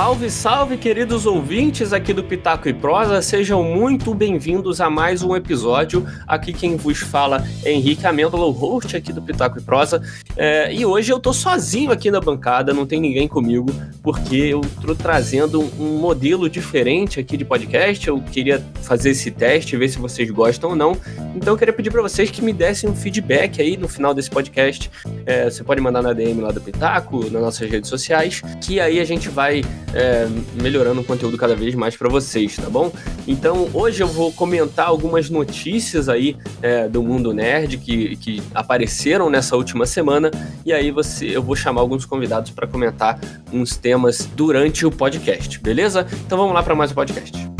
Salve, salve, queridos ouvintes aqui do Pitaco e Prosa, sejam muito bem-vindos a mais um episódio. Aqui quem vos fala é Henrique Amêndola, o host aqui do Pitaco e Prosa. É, e hoje eu tô sozinho aqui na bancada, não tem ninguém comigo, porque eu tô trazendo um modelo diferente aqui de podcast. Eu queria fazer esse teste, ver se vocês gostam ou não. Então eu queria pedir para vocês que me dessem um feedback aí no final desse podcast. É, você pode mandar na DM lá do Pitaco, nas nossas redes sociais, que aí a gente vai é, melhorando o conteúdo cada vez mais para vocês, tá bom? Então hoje eu vou comentar algumas notícias aí é, do mundo nerd que, que apareceram nessa última semana e aí você eu vou chamar alguns convidados para comentar uns temas durante o podcast, beleza? Então vamos lá para mais um podcast.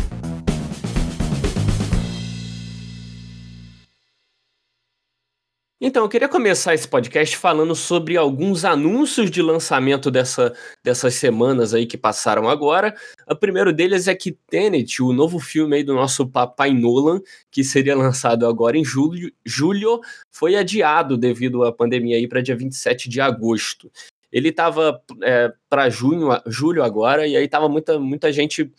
Então, eu queria começar esse podcast falando sobre alguns anúncios de lançamento dessa, dessas semanas aí que passaram agora. O primeiro deles é que Tenet, o novo filme aí do nosso papai Nolan, que seria lançado agora em julho, julho foi adiado devido à pandemia aí para dia 27 de agosto. Ele estava é, para junho, julho agora, e aí tava muita, muita gente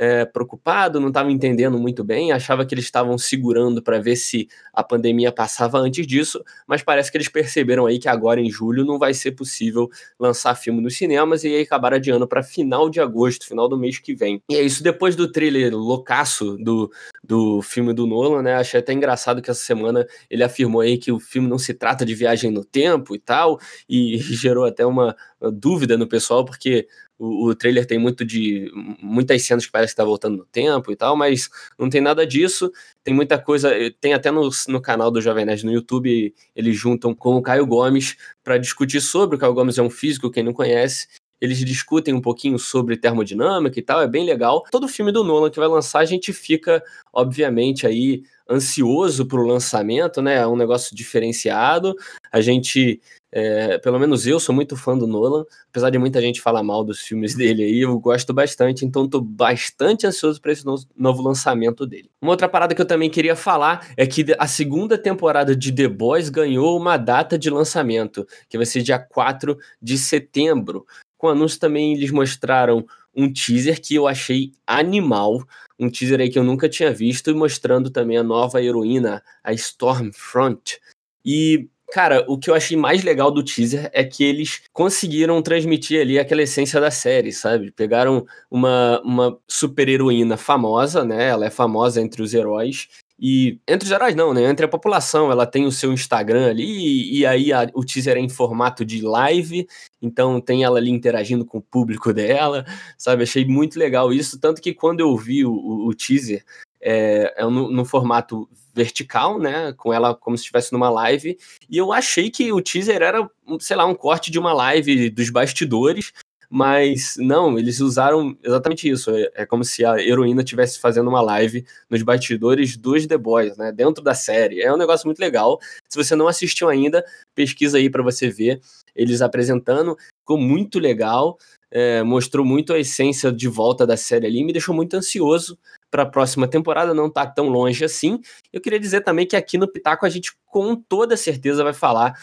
é, preocupado, não estava entendendo muito bem, achava que eles estavam segurando para ver se a pandemia passava antes disso, mas parece que eles perceberam aí que agora em julho não vai ser possível lançar filme nos cinemas e aí acabaram adiando para final de agosto, final do mês que vem. E é isso depois do trailer loucaço do, do filme do Nolan, né? Achei até engraçado que essa semana ele afirmou aí que o filme não se trata de viagem no tempo e tal, e gerou até uma, dúvida no pessoal, porque o, o, trailer tem muito de muitas cenas que parece que tá voltando no tempo e tal, mas não tem nada disso. Tem muita coisa, eh, tem até no, no canal do Jovem Nerd no YouTube, eles juntam com o Caio Gomes para discutir sobre. O Caio Gomes é um físico, quem não conhece. Eles discutem um pouquinho sobre termodinâmica e tal, é bem legal. Todo filme do Nolan que vai lançar, a gente fica, obviamente, aí ansioso para o lançamento, né? É um negócio diferenciado. A gente é, pelo menos eu sou muito fã do Nolan, apesar de muita gente falar mal dos filmes dele aí, eu gosto bastante, então tô bastante ansioso para esse no novo lançamento dele. Uma outra parada que eu também queria falar é que a segunda temporada de The Boys ganhou uma data de lançamento, que vai ser dia 4 de setembro. Com o anúncio também eles mostraram um teaser que eu achei animal, um teaser aí que eu nunca tinha visto, e mostrando também a nova heroína, a Stormfront. E Cara, o que eu achei mais legal do teaser é que eles conseguiram transmitir ali aquela essência da série, sabe? Pegaram uma, uma super-heroína famosa, né? Ela é famosa entre os heróis. E entre os heróis não, né? Entre a população, ela tem o seu Instagram ali, e, e aí a, o teaser é em formato de live, então tem ela ali interagindo com o público dela, sabe? Achei muito legal isso, tanto que quando eu vi o, o, o teaser, é, é no, no, formato vertical, né? Com ela como se estivesse numa live. E eu achei que o teaser era, sei lá, um corte de uma live dos bastidores. Mas não, eles usaram exatamente isso. É, é como se a heroína estivesse fazendo uma live nos bastidores dos The Boys, né? Dentro da série. É um negócio muito legal. Se você não assistiu ainda, pesquisa aí para você ver eles apresentando. Ficou muito legal. É, mostrou muito a essência de volta da série ali, me deixou muito ansioso para a próxima temporada, não está tão longe assim. Eu queria dizer também que aqui no Pitaco a gente com toda certeza vai falar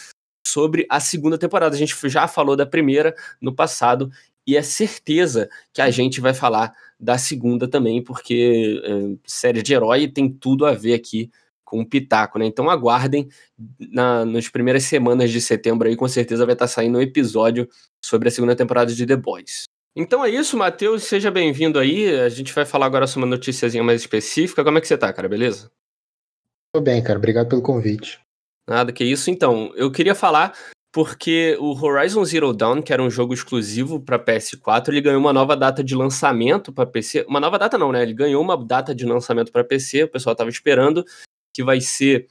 sobre a segunda temporada. A gente já falou da primeira no passado e é certeza que a gente vai falar da segunda também, porque é, série de herói tem tudo a ver aqui com o Pitaco, né? Então aguardem na, nas primeiras semanas de setembro aí, com certeza vai estar saindo um episódio sobre a segunda temporada de The Boys. Então é isso, Matheus, seja bem-vindo aí. A gente vai falar agora sobre uma noticiazinha mais específica. Como é que você tá, cara? Beleza? Tô bem, cara. Obrigado pelo convite. Nada, que isso. Então, eu queria falar porque o Horizon Zero Dawn, que era um jogo exclusivo para PS4, ele ganhou uma nova data de lançamento para PC. Uma nova data não, né? Ele ganhou uma data de lançamento para PC, o pessoal tava esperando, que vai ser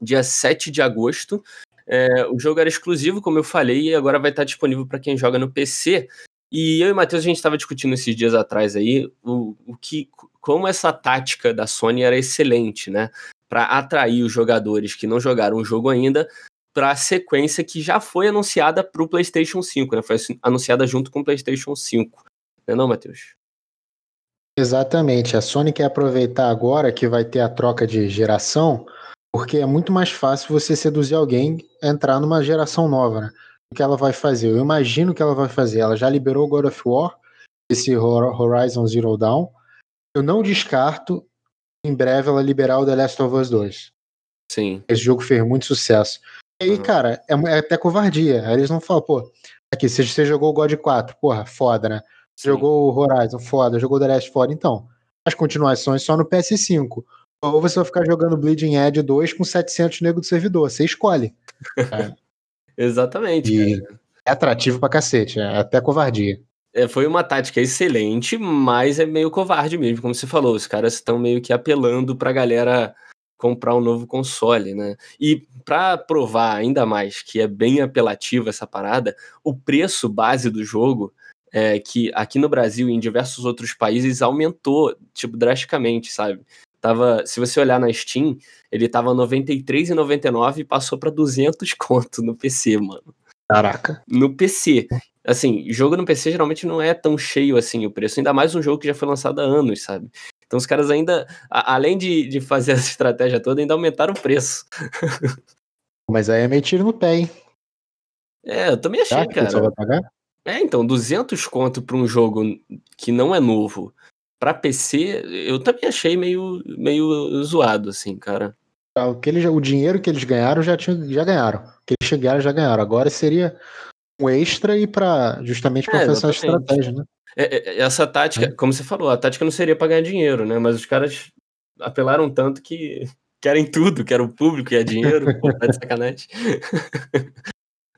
dia 7 de agosto. É, o jogo era exclusivo, como eu falei, e agora vai estar disponível para quem joga no PC. E eu e o Matheus, a gente estava discutindo esses dias atrás aí o, o que, como essa tática da Sony era excelente, né? Para atrair os jogadores que não jogaram o jogo ainda para a sequência que já foi anunciada para o PlayStation 5, né? Foi anunciada junto com o PlayStation 5. Não é não, Matheus? Exatamente. A Sony quer aproveitar agora que vai ter a troca de geração, porque é muito mais fácil você seduzir alguém a entrar numa geração nova, né? que ela vai fazer? Eu imagino que ela vai fazer. Ela já liberou God of War esse Horizon Zero Dawn. Eu não descarto em breve ela liberar o The Last of Us 2. Sim. Esse jogo fez muito sucesso. E aí, uhum. cara, é, é, até covardia. Aí eles não falam, pô, aqui, você, você jogou o God 4, porra, foda, né? Você jogou o Horizon, foda, jogou o The Last foda. Então, as continuações só no PS5. Ou você vai ficar jogando Bleeding Edge 2 com 700 nego do servidor. Você escolhe. Exatamente. E é atrativo pra cacete, é até covardia. É, foi uma tática excelente, mas é meio covarde mesmo, como você falou. Os caras estão meio que apelando pra galera comprar um novo console, né? E para provar ainda mais que é bem apelativa essa parada, o preço base do jogo, é, que aqui no Brasil e em diversos outros países aumentou, tipo, drasticamente, sabe? Tava, se você olhar na Steam, ele tava R$ 93,99 e passou para 200 conto no PC, mano. Caraca. No PC. Assim, jogo no PC geralmente não é tão cheio assim o preço, ainda mais um jogo que já foi lançado há anos, sabe? Então os caras ainda, a, além de, de fazer essa estratégia toda, ainda aumentaram o preço. Mas aí é meio tiro no pé, hein? É, eu também achei, cara. Só vai pagar? É, então, 200 conto pra um jogo que não é novo, pra PC, eu também achei meio, meio zoado, assim, cara. Ah, o, que eles, o dinheiro que eles ganharam já, tinha, já ganharam. O que eles chegaram já ganharam. Agora seria um extra e para justamente para é, fazer essa estratégia, né? É, é, essa tática, é. como você falou, a tática não seria para ganhar dinheiro, né? Mas os caras apelaram tanto que querem tudo, querem o público, quer dinheiro, pô, tá de sacanagem.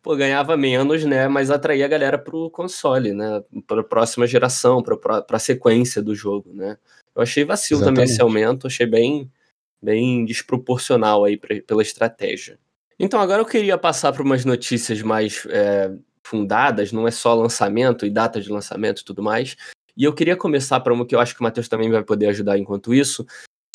pô, ganhava menos, né? Mas atraía a galera pro console, né? Pra próxima geração, pra, pra sequência do jogo, né? Eu achei vacilo Exatamente. também esse aumento, achei bem, bem desproporcional aí pra, pela estratégia. Então agora eu queria passar para umas notícias mais é, fundadas, não é só lançamento e data de lançamento e tudo mais. E eu queria começar para uma que eu acho que o Matheus também vai poder ajudar enquanto isso,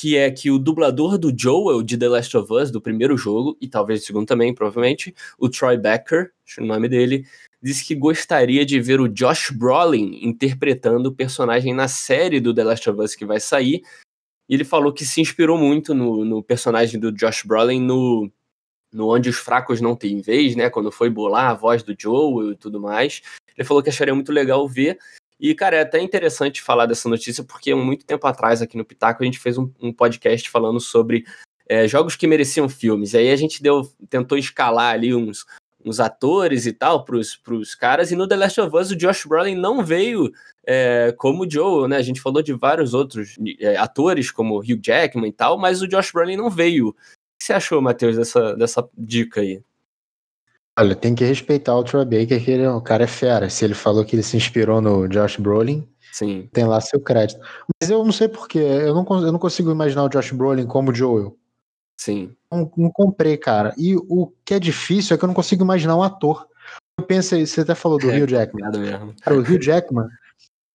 que é que o dublador do Joel de The Last of Us, do primeiro jogo, e talvez do segundo também, provavelmente, o Troy Becker, acho o nome dele, disse que gostaria de ver o Josh Brolin interpretando o personagem na série do The Last of Us que vai sair. E ele falou que se inspirou muito no, no personagem do Josh Brolin no no Onde os Fracos Não Têm Vez, né? Quando foi bolar a voz do Joe e tudo mais. Ele falou que acharia muito legal ver. E, cara, é até interessante falar dessa notícia, porque muito tempo atrás, aqui no Pitaco, a gente fez um, um podcast falando sobre é, jogos que mereciam filmes. E aí a gente deu, tentou escalar ali uns, uns atores e tal pros, pros caras, e no The Last of Us o Josh Brolin não veio é, como Joe, né? A gente falou de vários outros é, atores, como Hugh Jackman e tal, mas o Josh Brolin não veio que você achou, Matheus, dessa, dessa dica aí? Olha, tem que respeitar o Troy Baker, que ele, o cara é fera. Se ele falou que ele se inspirou no Josh Brolin, Sim. tem lá seu crédito. Mas eu não sei porquê, eu não, eu não consigo imaginar o Josh Brolin como Joel. Sim. Não, não, comprei, cara. E o que é difícil é que eu não consigo imaginar um ator. Eu pensei, você até falou do é, Hugh Jackman. Mesmo. Cara, o Hugh Jackman.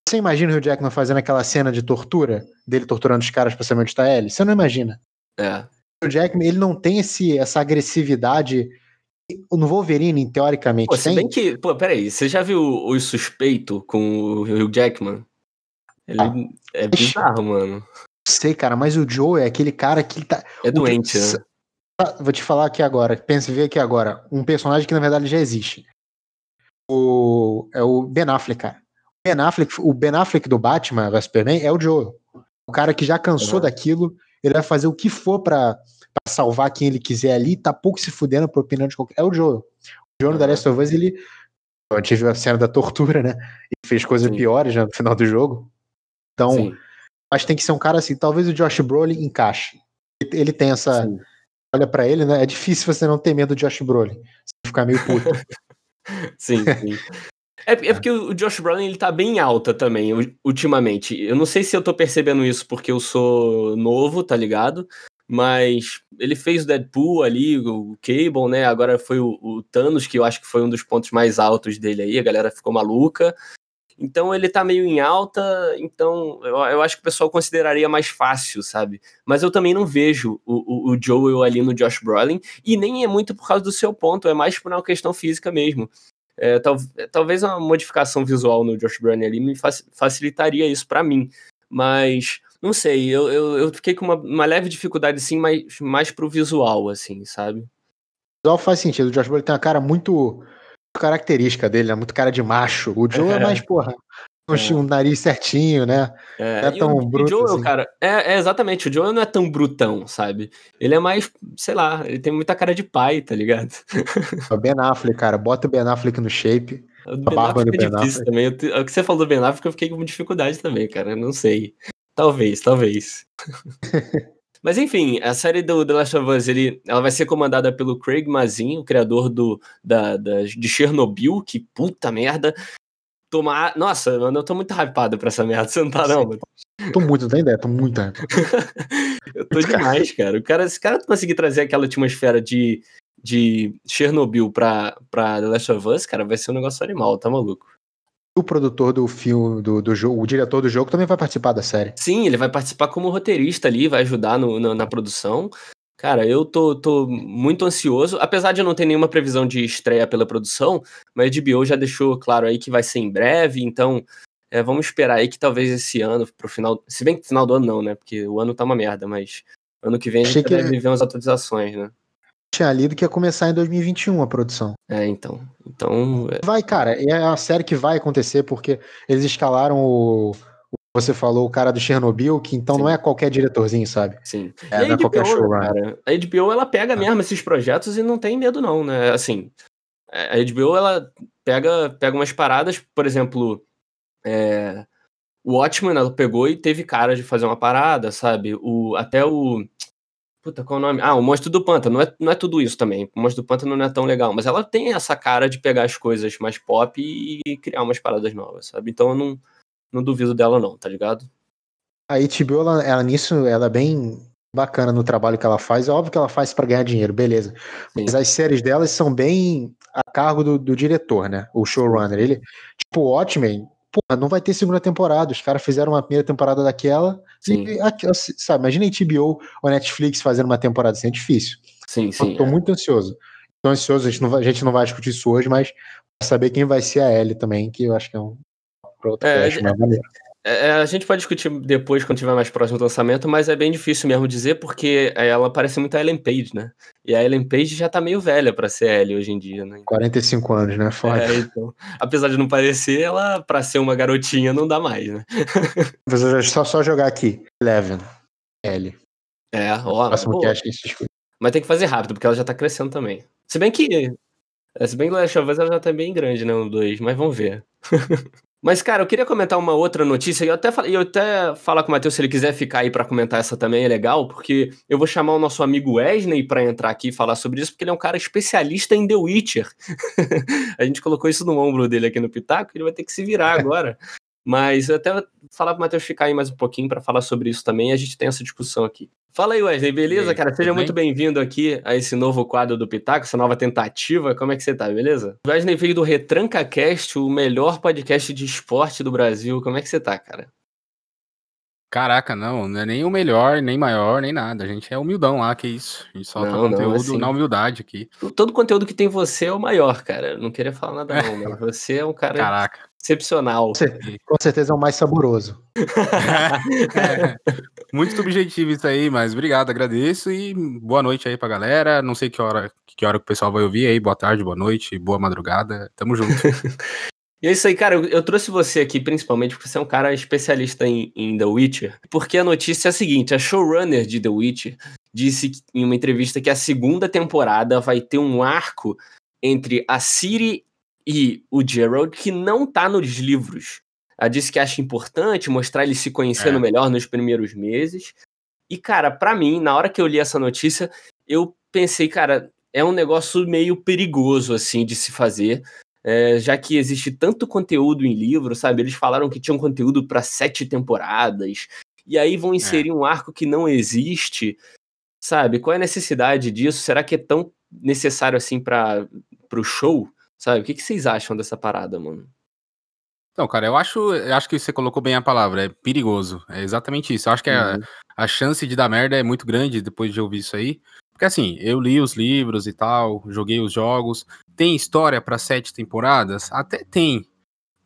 Você imagina o Hugh Jackman fazendo aquela cena de tortura, dele torturando os caras pra saber onde tá ele? Você não imagina. É o Jackman, ele não tem esse, essa agressividade no Wolverine, teoricamente, pô, se tem. bem que, pô, peraí, você já viu o Suspeito com o Hugh Jackman? Ele ah, é bizarro, mano. Sei, cara, mas o Joe é aquele cara que tá. É doente, né? Vou te falar aqui agora, pensa, vê aqui agora, um personagem que na verdade já existe. O, é o Ben Affleck, cara. O Ben Affleck, o Ben Affleck do Batman vs Superman é o Joe. O cara que já cansou uhum. daquilo, ele vai fazer o que for para salvar quem ele quiser ali, tá pouco se fudendo por opinião de qualquer. É o Joe. O Joe no The Last of Us, ele. Gente viu a cena da tortura, né? E fez coisas Sim. piores já no final do jogo. Então, Sim. que tem que ser um cara assim. Talvez o Josh Brolin encaixe. Ele tem essa. Sim. Olha para ele, né? É difícil você não ter medo do Josh Brolin. Você ficar meio puto. sim, sim. É, é, porque o Josh Brolin ele tá bem alta também, ultimamente. Eu não sei se eu tô percebendo isso porque eu sou novo, tá ligado? Mas ele fez o Deadpool ali, o Cable, né? Agora foi o, o Thanos, que eu acho que foi um dos pontos mais altos dele aí, a galera ficou maluca. Então ele tá meio em alta, então eu, eu, acho que o pessoal consideraria mais fácil, sabe? Mas eu também não vejo o, o, o Joel ali no Josh Brolin, e nem é muito por causa do seu ponto, é mais por uma questão física mesmo. É, tal, talvez uma modificação visual no Josh Brolin ali me facilitaria isso para mim, mas não sei, eu, eu, eu fiquei com uma, uma, leve dificuldade, sim, mais, mais pro visual, assim, sabe? O visual faz sentido. O Josh Brolin tem uma cara muito característica dele, né? Muito cara de macho. O Joe é, é mais, porra, é. um nariz certinho, né? É, não é tão o, bruto. O Joel, assim. cara, é, é, exatamente. O Joel não é tão brutão, sabe? Ele é mais, sei lá, ele tem muita cara de pai, tá ligado? O Ben Affleck, cara, bota o Ben Affleck no shape. O Ben Affleck é difícil também. O que você falou do Ben Affleck, eu fiquei com dificuldade também, cara. Eu não sei. Talvez, talvez. Mas enfim, a série do The Last of Us, ele, ela vai ser comandada pelo Craig Mazin, o criador do, da, da, de Chernobyl, que puta merda. Tomar. Nossa, mano, eu tô muito hypado pra essa merda. Você não tá, não, mano? Tô muito, não tem ideia, tô muito Eu tô demais, cara. O cara. Se o cara conseguir trazer aquela atmosfera de, de Chernobyl pra, pra The Last of Us, cara, vai ser um negócio animal, tá maluco? O produtor do filme, do, do jogo, o diretor do jogo também vai participar da série. Sim, ele vai participar como roteirista ali, vai ajudar no, no, na produção. Cara, eu tô, tô muito ansioso, apesar de eu não ter nenhuma previsão de estreia pela produção, mas a HBO já deixou claro aí que vai ser em breve, então é, vamos esperar aí que talvez esse ano, pro final, se bem que final do ano não, né, porque o ano tá uma merda, mas ano que vem a gente Achei deve que... ver umas atualizações, né tinha lido que ia começar em 2021 a produção. É, então. Então. É... Vai, cara, é a série que vai acontecer, porque eles escalaram o. Você falou o cara do Chernobyl, que então Sim. não é qualquer diretorzinho, sabe? Sim. É, não é qualquer show, cara. A HBO ela pega ah. mesmo esses projetos e não tem medo, não, né? Assim, a HBO ela pega, pega umas paradas, por exemplo, é, o Watchmen ela pegou e teve cara de fazer uma parada, sabe? O, até o Puta, qual o nome? Ah, o Monstro do Pântano. Não é, não é tudo isso também. O Monstro do Pântano não é tão legal. Mas ela tem essa cara de pegar as coisas mais pop e criar umas paradas novas, sabe? Então eu não, não duvido dela, não, tá ligado? A HBO, ela, ela nisso, ela é bem bacana no trabalho que ela faz. É óbvio que ela faz para ganhar dinheiro, beleza. Sim. Mas as séries delas são bem a cargo do, do diretor, né? O showrunner. Ele, tipo, o Watchmen, porra, não vai ter segunda temporada. Os caras fizeram uma primeira temporada daquela. Sim. E, sabe, imagina a HBO ou Netflix fazendo uma temporada assim, é difícil. Sim, sim. Eu tô é. muito ansioso. Tô ansioso, a gente, não vai, a gente não vai discutir isso hoje, mas saber quem vai ser a Ellie também, que eu acho que é um. Outro é, é, é, a gente pode discutir depois, quando tiver mais próximo do lançamento, mas é bem difícil mesmo dizer, porque ela parece muito a Ellen Page, né? E a Ellen Page já tá meio velha para ser Ellie hoje em dia, né? 45 anos, né? Foda. É, então, apesar de não parecer, ela, para ser uma garotinha, não dá mais, né? só, só jogar aqui. Eleven. Ellie. É, ó. Próximo cast que a gente discute. Mas tem que fazer rápido, porque ela já tá crescendo também. Se bem que. Se bem que Last of Us ela já tá bem grande, né? O 2, mas vamos ver. Mas, cara, eu queria comentar uma outra notícia, e eu até, eu até falar com o Matheus se ele quiser ficar aí para comentar essa também, é legal, porque eu vou chamar o nosso amigo Wesley para entrar aqui e falar sobre isso, porque ele é um cara especialista em The Witcher. a gente colocou isso no ombro dele aqui no Pitaco, ele vai ter que se virar agora. Mas eu até vou falar pro Matheus ficar aí mais um pouquinho para falar sobre isso também, e a gente tem essa discussão aqui. Fala aí, Wesley, beleza, aí, cara? Seja muito bem-vindo aqui a esse novo quadro do Pitaco, essa nova tentativa. Como é que você tá, beleza? O Wesley veio do Retranca Cast, o melhor podcast de esporte do Brasil. Como é que você tá, cara? Caraca, não, não é nem o melhor, nem maior, nem nada. A gente é humildão lá, que isso. A gente solta não, conteúdo não, assim, na humildade aqui. Todo conteúdo que tem você é o maior, cara. Não queria falar nada, não, mas você é um cara Caraca. Excepcional. Com certeza é o mais saboroso. é, muito subjetivo isso aí, mas obrigado, agradeço e boa noite aí pra galera. Não sei que hora, que hora que o pessoal vai ouvir aí. Boa tarde, boa noite, boa madrugada. Tamo junto. E é isso aí, cara. Eu, eu, trouxe você aqui principalmente porque você é um cara especialista em, em, The Witcher. Porque a notícia é a seguinte: a showrunner de The Witcher disse em uma entrevista que a segunda temporada vai ter um arco entre a Ciri e o Gerald que não tá nos livros. Ela disse que acha importante mostrar eles se conhecendo é. melhor nos primeiros meses. E, cara, para mim, na hora que eu li essa notícia, eu pensei, cara, é um negócio meio perigoso, assim, de se fazer. É, já que existe tanto conteúdo em livro, sabe? Eles falaram que tinham conteúdo para sete temporadas. E aí vão é. inserir é. um arco que não existe. Sabe? Qual é a necessidade disso? Será que é tão necessário assim para o show? Sabe? O que, que vocês acham dessa parada, mano? Então, cara, eu acho, eu acho que você colocou bem a palavra, é perigoso. É exatamente isso. Eu acho que uhum. a, a chance de dar merda é muito grande depois de ouvir isso aí. Porque assim, eu li os livros e tal, joguei os jogos. Tem história para sete temporadas? Até tem.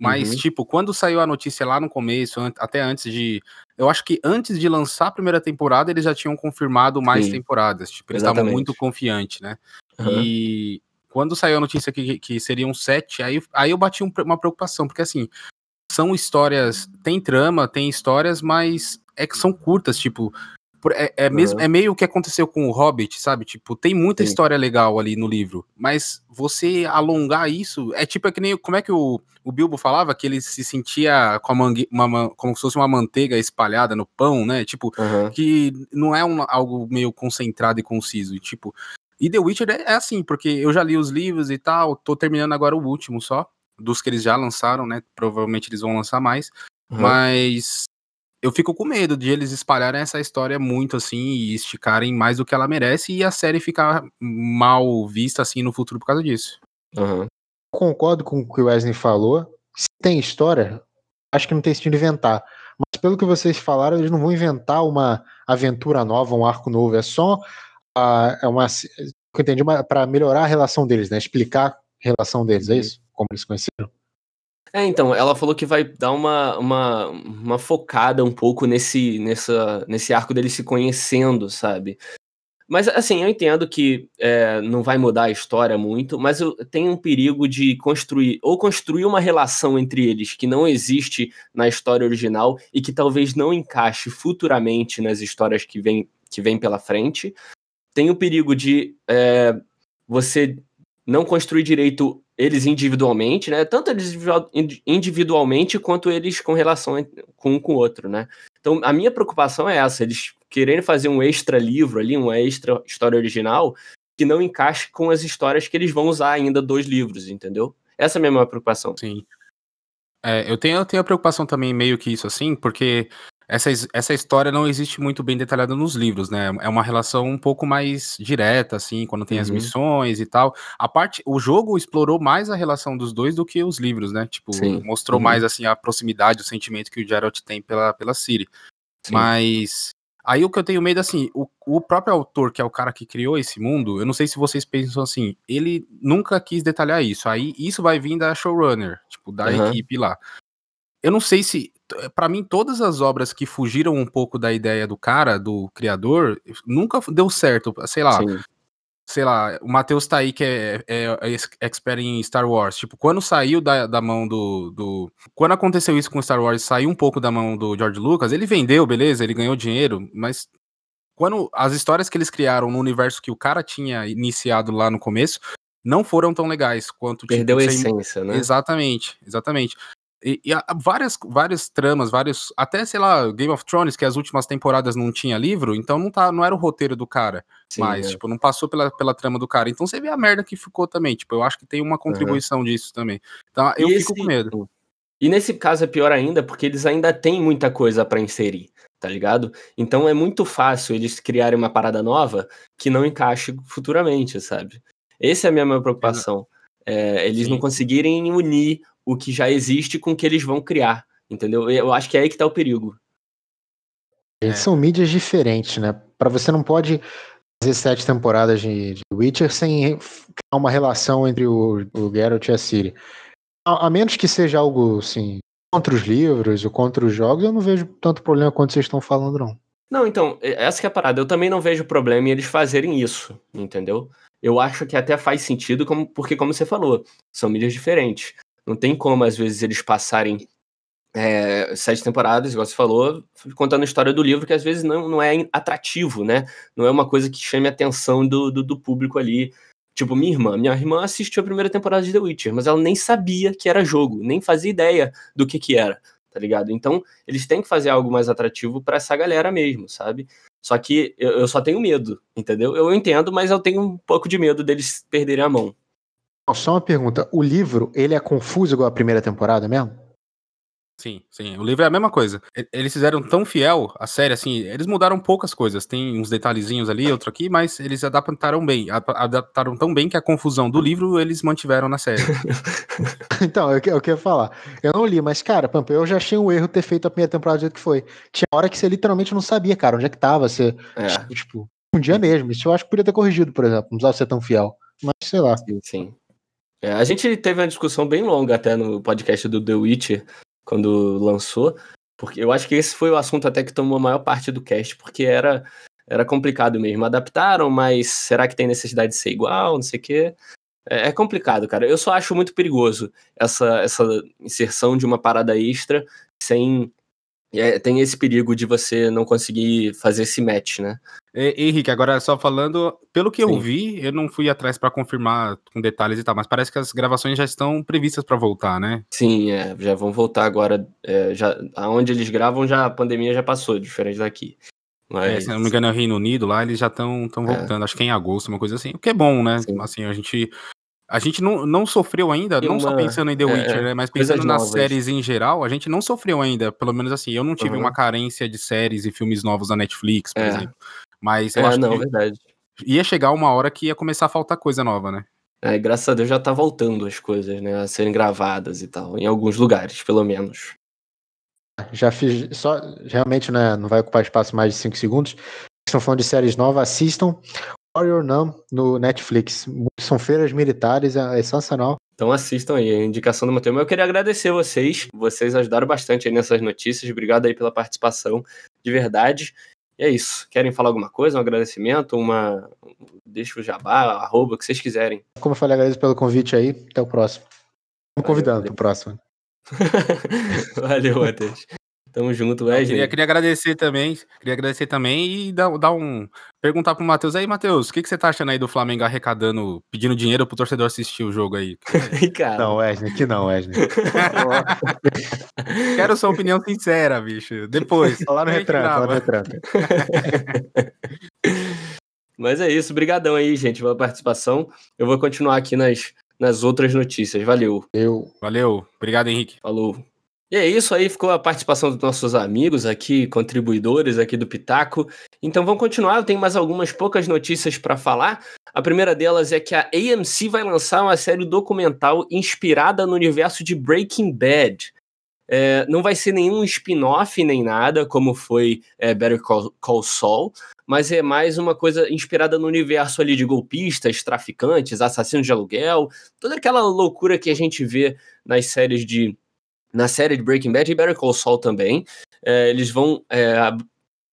Mas, uhum. tipo, quando saiu a notícia lá no começo, até antes de. Eu acho que antes de lançar a primeira temporada, eles já tinham confirmado mais Sim. temporadas. Tipo, eles estavam muito confiantes, né? Uhum. E quando saiu a notícia que, que seriam sete, aí, aí eu bati um, uma preocupação, porque assim, são histórias, tem trama, tem histórias, mas é que são curtas, tipo, é, é, mesmo, uhum. é meio o que aconteceu com o Hobbit, sabe? Tipo, tem muita Sim. história legal ali no livro, mas você alongar isso é tipo é que nem como é que o, o Bilbo falava que ele se sentia com a mangue, uma, como se fosse uma manteiga espalhada no pão, né? Tipo, uhum. que não é um, algo meio concentrado e conciso. E, tipo, e The Witcher é, é assim, porque eu já li os livros e tal, tô terminando agora o último só, dos que eles já lançaram, né? Provavelmente eles vão lançar mais. Uhum. Mas eu fico com medo de eles espalharem essa história muito assim e esticarem mais do que ela merece e a série ficar mal vista assim no futuro por causa disso. Uhum. Concordo com o que o Wesley falou. Se tem história, acho que não tem sentido inventar. Mas pelo que vocês falaram, eles não vão inventar uma aventura nova, um arco novo. É só é uma, eu entendi, para melhorar a relação deles, né? Explicar a relação deles, é uhum. isso? Como eles se conheceram? É, então, ela falou que vai dar uma, uma, uma focada um pouco nesse, nessa, nesse arco dele se conhecendo, sabe? Mas, assim, eu entendo que é, não vai mudar a história muito, mas eu tenho um perigo de construir, ou construir uma relação entre eles que não existe na história original e que talvez não encaixe futuramente nas histórias que vêm que vem pela frente. Tem o perigo de é, você não construir direito eles individualmente, né? Tanto eles individualmente quanto eles com relação com um com o outro, né? Então, a minha preocupação é essa, eles quererem fazer um extra livro ali, uma extra história original, que não encaixe com as histórias que eles vão usar ainda dois livros, entendeu? Essa é a minha preocupação. Sim. É, eu, tenho, eu tenho a preocupação também meio que isso assim, porque essa, essa história não existe muito bem detalhada nos livros, né? É uma relação um pouco mais direta, assim, quando tem uhum. as missões e tal. A parte, o jogo explorou mais a relação dos dois do que os livros, né? Tipo, Sim. mostrou uhum. mais assim a proximidade, o sentimento que o Geralt tem pela, pela Ciri. Sim. Mas aí o que eu tenho medo, assim, o, o próprio autor, que é o cara que criou esse mundo, eu não sei se vocês pensam assim, ele nunca quis detalhar isso. Aí isso vai vir da showrunner, tipo, da uhum. equipe lá. Eu não sei se para mim, todas as obras que fugiram um pouco da ideia do cara, do criador, nunca deu certo. Sei lá. Sim. Sei lá, o Matheus tá aí que é, é, é, expert em Star Wars. Tipo, quando saiu da, da mão do, do. Quando aconteceu isso com Star Wars, saiu um pouco da mão do George Lucas, ele vendeu, beleza, ele ganhou dinheiro, mas quando as histórias que eles criaram no universo que o cara tinha iniciado lá no começo não foram tão legais quanto tipo, perdeu tipo, a essência, né? Exatamente, exatamente. E, e várias, várias tramas, vários. Até, sei lá, Game of Thrones, que as últimas temporadas não tinha livro, então não, tá, não era o roteiro do cara. Sim, mas, é. tipo, não passou pela, pela trama do cara. Então você vê a merda que ficou também. Tipo, eu acho que tem uma contribuição disso também. Então eu e fico esse... com medo. E nesse caso é pior ainda, porque eles ainda têm muita coisa para inserir, tá ligado? Então é muito fácil eles criarem uma parada nova que não encaixe futuramente, sabe? Essa é a minha maior preocupação. É, eles Sim. não conseguirem unir o que já existe com o que eles vão criar, entendeu? Eu acho que é aí que tá o perigo. É. São mídias diferentes, né? Para você não pode fazer sete temporadas de, de Witcher sem criar uma relação entre o, o Geralt e a Ciri. A, a, menos que seja algo assim contra os livros ou contra os jogos, eu não vejo tanto problema quanto vocês estão falando, não. Não, então, essa é a parada. Eu também não vejo problema em eles fazerem isso, entendeu? Eu acho que até faz sentido, como, porque, como você falou, são mídias diferentes. Não tem como, às vezes, eles passarem é, sete temporadas, igual você falou, contando a história do livro, que às vezes não, não é atrativo, né? Não é uma coisa que chame a atenção do, do, do, público ali. Tipo, minha irmã. Minha irmã assistiu a primeira temporada de The Witcher, mas ela nem sabia que era jogo, nem fazia ideia do que que era, tá ligado? Então, eles têm que fazer algo mais atrativo para essa galera mesmo, sabe? Só que eu, eu só tenho medo, entendeu? Eu entendo, mas eu tenho um pouco de medo deles perderem a mão. Só uma pergunta: o livro, ele é confuso igual a primeira temporada mesmo? Sim, sim. O livro é a mesma coisa. Eles fizeram tão fiel a série, assim, eles mudaram poucas coisas. Tem uns detalhezinhos ali, outro aqui, mas eles adaptaram bem. Adaptaram tão bem que a confusão do livro eles mantiveram na série. então, eu, eu quero falar. Eu não li, mas, cara, Pampa, eu já achei um erro ter feito a primeira temporada do jeito que foi. Tinha hora que você literalmente não sabia, cara, onde é que tava. Você, é. tipo, um dia mesmo. Isso eu acho que podia ter corrigido, por exemplo. Não precisava ser tão fiel. Mas, sei lá. Sim, sim. É, a gente teve uma discussão bem longa até no podcast do The Witcher, quando lançou, porque eu acho que esse foi o assunto até que tomou a maior parte do cast, porque era, era complicado mesmo. Adaptaram, mas será que tem necessidade de ser igual, não sei o quê. É, é complicado, cara. Eu só acho muito perigoso essa, essa inserção de uma parada extra sem é, tem esse perigo de você não conseguir fazer esse match, né? Henrique, agora só falando, pelo que Sim. eu vi, eu não fui atrás para confirmar com detalhes e tal, mas parece que as gravações já estão previstas para voltar, né? Sim, é, já vão voltar agora. É, já, aonde eles gravam, já a pandemia já passou, diferente daqui. Mas... É, se não me engano, é o Reino Unido lá, eles já estão é. voltando, acho que é em agosto, uma coisa assim. O que é bom, né? Sim. Assim, a gente a gente não, não sofreu ainda, não só pensando em The é, Witcher, é, né? Mas pensando nas novas. séries em geral, a gente não sofreu ainda. Pelo menos assim, eu não tive uhum. uma carência de séries e filmes novos da Netflix, por é. exemplo. Mas eu é, acho não, que verdade. ia chegar uma hora que ia começar a faltar coisa nova, né? É, graças a Deus já tá voltando as coisas, né? A serem gravadas e tal. Em alguns lugares, pelo menos. Já fiz. Só realmente né, não vai ocupar espaço mais de 5 segundos. Estão falando de séries novas, assistam Warrior Nun no Netflix. São feiras militares, é, é sensacional. Então assistam aí, a indicação do Matheus. Eu queria agradecer vocês, vocês ajudaram bastante aí nessas notícias. Obrigado aí pela participação, de verdade. E é isso. Querem falar alguma coisa? Um agradecimento? Uma. Deixa o jabá, arroba, o que vocês quiserem. Como eu falei, agradeço pelo convite aí. Até o próximo. Estamos convidando para o próximo. valeu, Matheus. Tamo junto, Wesley. Queria, queria agradecer também, queria agradecer também e dar, dar um. Perguntar pro Matheus aí, Matheus, o que, que você tá achando aí do Flamengo arrecadando, pedindo dinheiro pro torcedor assistir o jogo aí? Cara. Não, Wesley, que não, Wesley. Quero sua opinião sincera, bicho. Depois. Lá no retrato, lá no retrato. Mas é isso, brigadão aí, gente, pela participação. Eu vou continuar aqui nas, nas outras notícias. Valeu. Eu. Valeu. Obrigado, Henrique. Falou. E é isso aí, ficou a participação dos nossos amigos aqui, contribuidores aqui do Pitaco. Então vamos continuar, eu tenho mais algumas poucas notícias para falar. A primeira delas é que a AMC vai lançar uma série documental inspirada no universo de Breaking Bad. É, não vai ser nenhum spin-off nem nada, como foi é, Better Call, Call Saul, mas é mais uma coisa inspirada no universo ali de golpistas, traficantes, assassinos de aluguel, toda aquela loucura que a gente vê nas séries de na série de Breaking Bad e Better Call Saul também. É, eles vão é,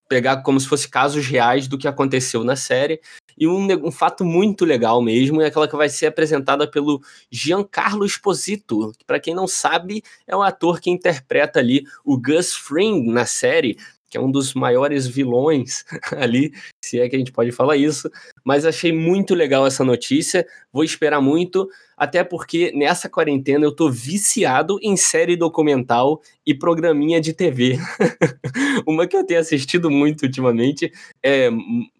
pegar como se fosse casos reais do que aconteceu na série. E um, um, fato muito legal mesmo é aquela que vai ser apresentada pelo Giancarlo Esposito, que para quem não sabe é o ator que interpreta ali o Gus Fring na série, que é um dos maiores vilões ali, se é que a gente pode falar isso. Mas achei muito legal essa notícia, vou esperar muito, até porque nessa quarentena eu tô viciado em série documental e programinha de TV. Uma que eu tenho assistido muito ultimamente é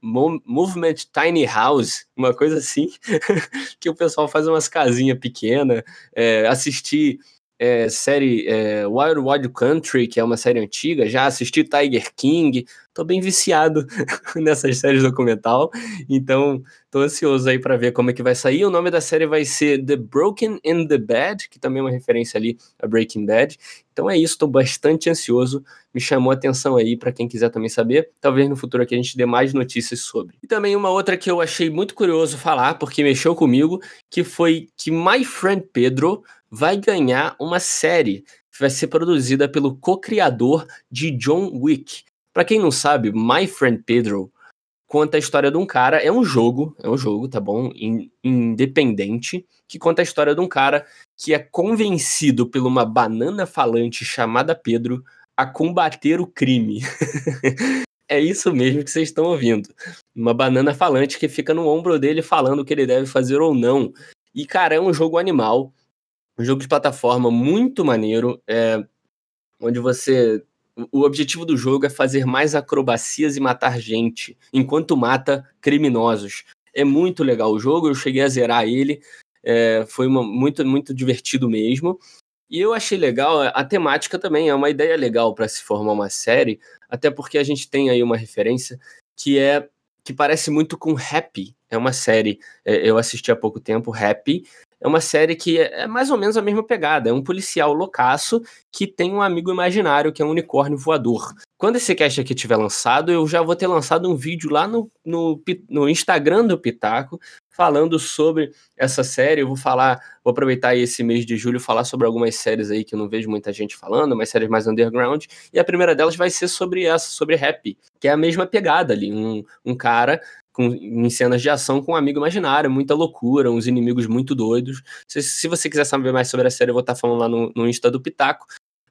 Movement Tiny House, uma coisa assim, que o pessoal faz umas casinhas pequenas, é, assistir é, série é, Wild Wild Country, que é uma série antiga, já assisti Tiger King, tô bem viciado nessas séries documental, então tô ansioso aí para ver como é que vai sair. O nome da série vai ser The Broken in the Bad, que também é uma referência ali a Breaking Bad. Então é isso, tô bastante ansioso, me chamou a atenção aí para quem quiser também saber. Talvez no futuro aqui a gente dê mais notícias sobre. E também uma outra que eu achei muito curioso falar, porque mexeu comigo, que foi que My Friend Pedro vai ganhar uma série que vai ser produzida pelo co-criador de John Wick. Para quem não sabe, My Friend Pedro conta a história de um cara, é um jogo, é um jogo, tá bom? In, independente, que conta a história de um cara que é convencido por uma banana falante chamada Pedro a combater o crime. é isso mesmo que vocês estão ouvindo. Uma banana falante que fica no ombro dele falando o que ele deve fazer ou não. E, cara, é um jogo animal. Um jogo de plataforma muito maneiro, é, onde você. O objetivo do jogo é fazer mais acrobacias e matar gente, enquanto mata criminosos. É muito legal o jogo, eu cheguei a zerar ele, é, foi uma, muito, muito divertido mesmo. E eu achei legal, a temática também é uma ideia legal para se formar uma série, até porque a gente tem aí uma referência que é que parece muito com Happy. É uma série, é, eu assisti há pouco tempo, Happy, é uma série que é, é mais ou menos a mesma pegada. É um policial loucaço que tem um amigo imaginário que é um unicórnio voador. Quando esse cast aqui tiver lançado, eu já vou ter lançado um vídeo lá no, no, no Instagram do Pitaco falando sobre essa série. Eu vou falar, vou aproveitar esse mês de julho falar sobre algumas séries aí que eu não vejo muita gente falando, mas séries mais underground. E a primeira delas vai ser sobre essa, sobre Rap, que é a mesma pegada ali. Um, um cara com, em cenas de ação com um amigo imaginário, muita loucura, uns inimigos muito doidos. Se, se você quiser saber mais sobre a série, eu vou estar falando lá no, no Insta do Pitaco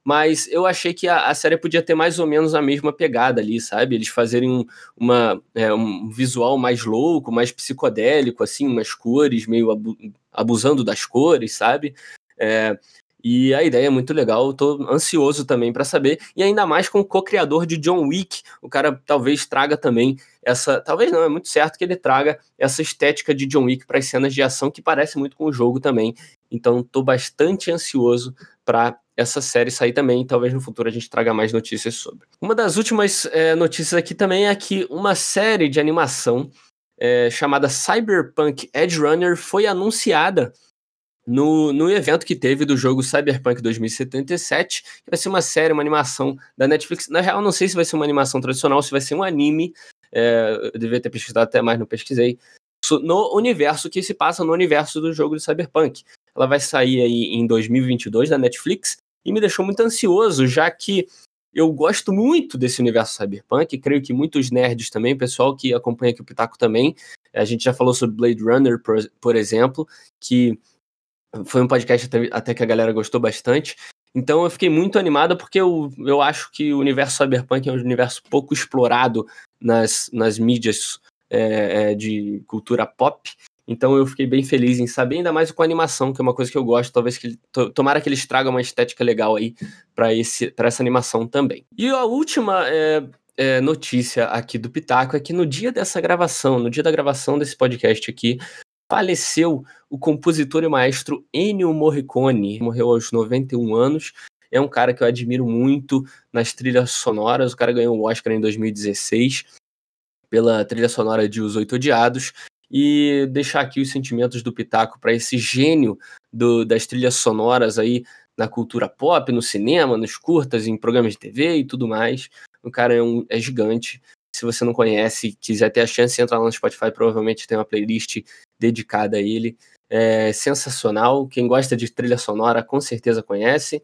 mas eu achei que a, a, série podia ter mais ou menos a mesma pegada ali, sabe? Eles fazerem um, uma, é, um visual mais louco, mais psicodélico, assim, umas cores, meio abu abusando das cores, sabe? É, e a ideia é muito legal, eu tô ansioso também para saber, e ainda mais com o co-criador de John Wick, o cara talvez traga também essa, talvez não, é muito certo que ele traga essa estética de John Wick para as cenas de ação que parece muito com o jogo também. Então tô bastante ansioso para essa série sair também. Talvez no futuro a gente traga mais notícias sobre. Uma das últimas é, notícias aqui também é que uma série de animação é, chamada Cyberpunk Edge Runner foi anunciada no, no evento que teve do jogo Cyberpunk 2077, que vai ser uma série, uma animação da Netflix. Na real, não sei se vai ser uma animação tradicional, se vai ser um anime. É, eu devia ter pesquisado até mais, não pesquisei. No universo que se passa no universo do jogo de Cyberpunk. Ela vai sair aí em 2022 da Netflix e me deixou muito ansioso, já que eu gosto muito desse universo cyberpunk, creio que muitos nerds também, pessoal que acompanha aqui o Pitaco também. A gente já falou sobre Blade Runner, por, por exemplo, que foi um podcast até, até, que a galera gostou bastante. Então eu fiquei muito animado porque eu, eu acho que o universo cyberpunk é um universo pouco explorado nas, nas mídias é, é, de cultura pop. Então eu fiquei bem feliz em saber, ainda mais com a animação, que é uma coisa que eu gosto. Talvez que tomara que eles tragam uma estética legal aí para essa animação também. E a última é, é, notícia aqui do Pitaco é que no dia dessa gravação, no dia da gravação desse podcast aqui, faleceu o compositor e maestro Ennio Morricone. Morreu aos 91 anos. É um cara que eu admiro muito nas trilhas sonoras. O cara ganhou o Oscar em 2016 pela trilha sonora de Os Oito Odiados e deixar aqui os sentimentos do Pitaco para esse gênio do, das trilhas sonoras aí na cultura pop, no cinema, nos curtas, em programas de TV e tudo mais. O cara é, um, é gigante. Se você não conhece, quiser ter a chance, entra lá no Spotify, provavelmente tem uma playlist dedicada a ele. É sensacional. Quem gosta de trilha sonora com certeza conhece.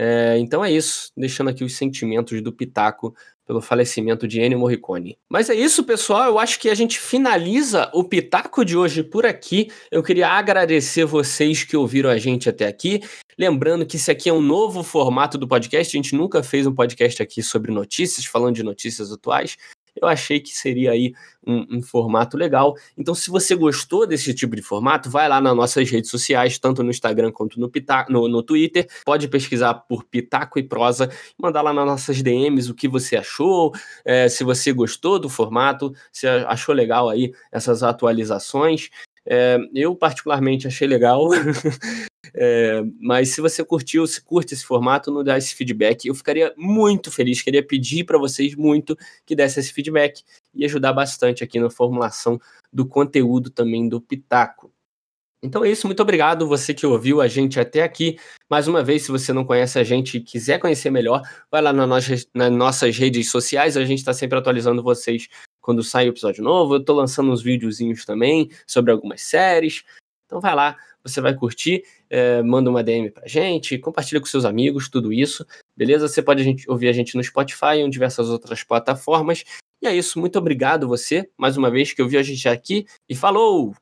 É, então é isso, deixando aqui os sentimentos do Pitaco pelo falecimento de Ennio Morricone. Mas é isso, pessoal. Eu acho que a gente finaliza o Pitaco de hoje por aqui. Eu queria agradecer vocês que ouviram a gente até aqui. Lembrando que esse aqui é um novo formato do podcast. A gente nunca fez um podcast aqui sobre notícias, falando de notícias atuais eu achei que seria aí um, um, formato legal. Então, se você gostou desse tipo de formato, vai lá nas nossas redes sociais, tanto no Instagram quanto no, Pitaco, no, no Twitter. Pode pesquisar por Pitaco e Prosa, mandar lá nas nossas DMs o que você achou, é, se você gostou do formato, se achou legal aí essas atualizações. É, eu particularmente achei legal. É, mas se você curtiu, se curte esse formato, não dá esse feedback, eu ficaria muito feliz. Queria pedir para vocês muito que desse esse feedback e ajudar bastante aqui na formulação do conteúdo também do Pitaco. Então é isso, muito obrigado você que ouviu a gente até aqui. Mais uma vez, se você não conhece a gente e quiser conhecer melhor, vai lá nas nossas redes sociais, a gente está sempre atualizando vocês quando sai o episódio novo. Eu estou lançando uns videozinhos também sobre algumas séries. Então vai lá, você vai curtir, é, manda uma DM pra gente, compartilha com seus amigos, tudo isso, beleza? Você pode a gente, ouvir a gente no Spotify e em diversas outras plataformas. E é isso, muito obrigado você, mais uma vez, que ouviu a gente aqui, e falou!